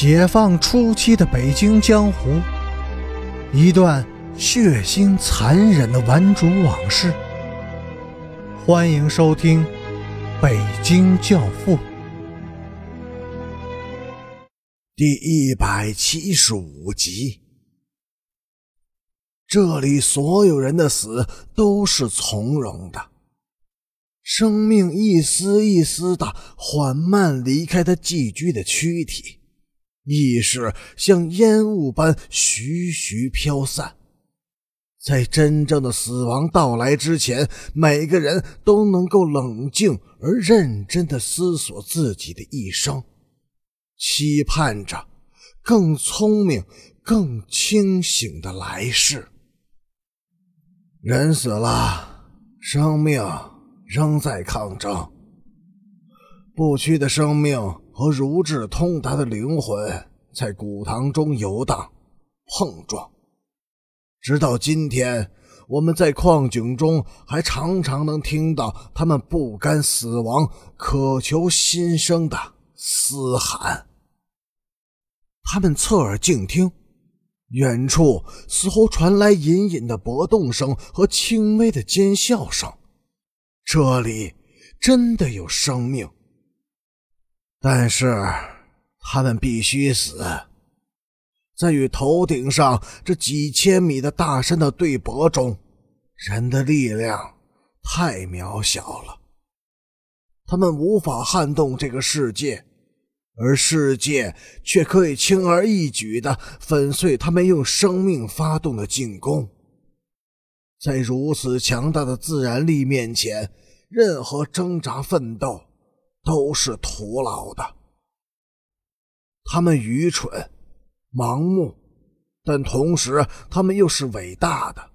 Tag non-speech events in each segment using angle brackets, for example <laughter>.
解放初期的北京江湖，一段血腥残忍的顽主往事。欢迎收听《北京教父》第一百七十五集。这里所有人的死都是从容的，生命一丝一丝的缓慢离开他寄居的躯体，意识像烟雾般徐徐飘散。在真正的死亡到来之前，每个人都能够冷静而认真的思索自己的一生，期盼着更聪明、更清醒的来世。人死了，生命仍在抗争。不屈的生命和如智通达的灵魂在古堂中游荡、碰撞，直到今天，我们在矿井中还常常能听到他们不甘死亡、渴求新生的嘶喊。他们侧耳静听。远处似乎传来隐隐的搏动声和轻微的尖笑声，这里真的有生命，但是他们必须死。在与头顶上这几千米的大山的对搏中，人的力量太渺小了，他们无法撼动这个世界。而世界却可以轻而易举地粉碎他们用生命发动的进攻。在如此强大的自然力面前，任何挣扎奋斗都是徒劳的。他们愚蠢、盲目，但同时他们又是伟大的。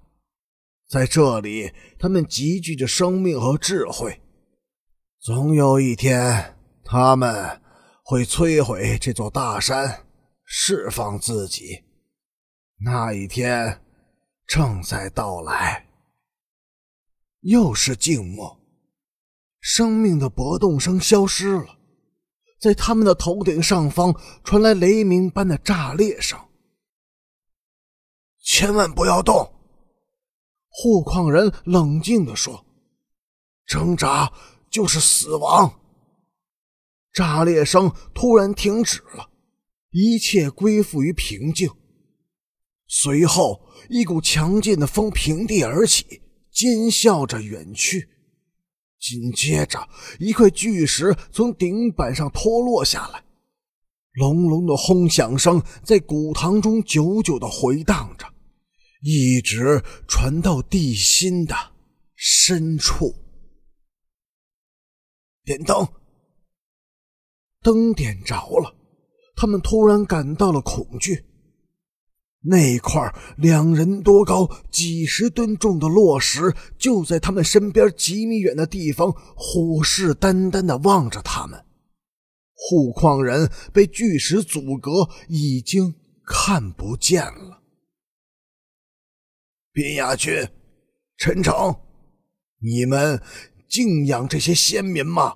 在这里，他们集聚着生命和智慧。总有一天，他们。会摧毁这座大山，释放自己。那一天正在到来。又是静默，生命的搏动声消失了，在他们的头顶上方传来雷鸣般的炸裂声。千万不要动！护矿人冷静地说：“挣扎就是死亡。”炸裂声突然停止了，一切归复于平静。随后，一股强劲的风平地而起，尖笑着远去。紧接着，一块巨石从顶板上脱落下来，隆隆的轰响声在古堂中久久的回荡着，一直传到地心的深处。点灯。灯点着了，他们突然感到了恐惧。那块两人多高、几十吨重的落石就在他们身边几米远的地方，虎视眈眈地望着他们。护矿人被巨石阻隔，已经看不见了。边亚军、陈诚，你们敬仰这些先民吗？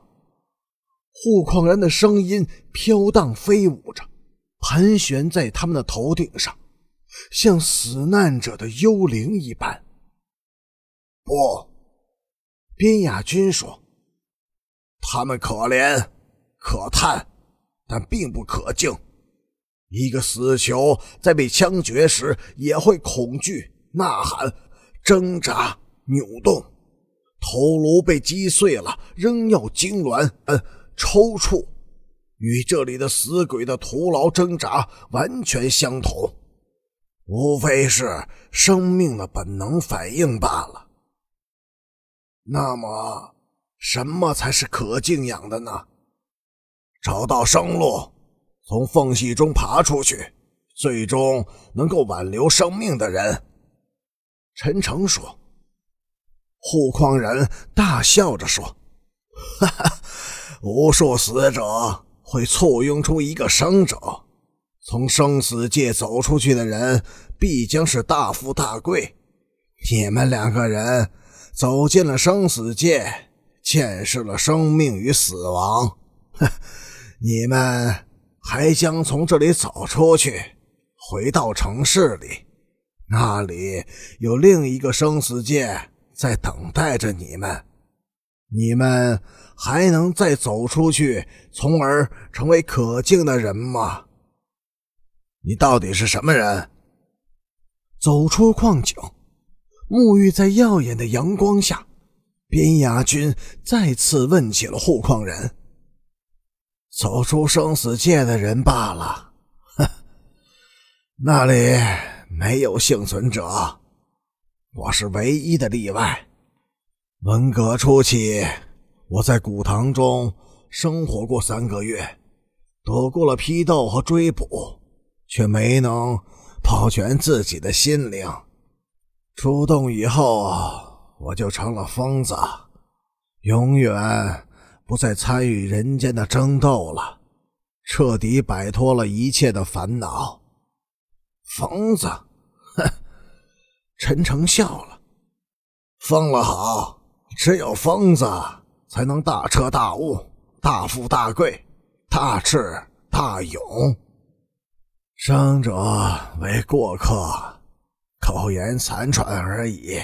护矿人的声音飘荡飞舞着，盘旋在他们的头顶上，像死难者的幽灵一般。不，边亚军说：“他们可怜、可叹，但并不可敬。一个死囚在被枪决时，也会恐惧、呐喊、挣扎、扭动，头颅被击碎了，仍要痉挛。”嗯。抽搐，与这里的死鬼的徒劳挣扎完全相同，无非是生命的本能反应罢了。那么，什么才是可敬仰的呢？找到生路，从缝隙中爬出去，最终能够挽留生命的人。陈诚说。护矿人大笑着说：“ <laughs> 哈哈。”无数死者会簇拥出一个生者，从生死界走出去的人必将是大富大贵。你们两个人走进了生死界，见识了生命与死亡，你们还将从这里走出去，回到城市里，那里有另一个生死界在等待着你们。你们还能再走出去，从而成为可敬的人吗？你到底是什么人？走出矿井，沐浴在耀眼的阳光下，边牙君再次问起了护矿人。走出生死界的人罢了，<laughs> 那里没有幸存者，我是唯一的例外。文革初期，我在古堂中生活过三个月，躲过了批斗和追捕，却没能保全自己的心灵。出动以后，我就成了疯子，永远。不再参与人间的争斗了，彻底摆脱了一切的烦恼。疯子，哼！陈诚笑了。疯了好，只有疯子才能大彻大悟、大富大贵、大智大勇。生者为过客，口言残喘而已。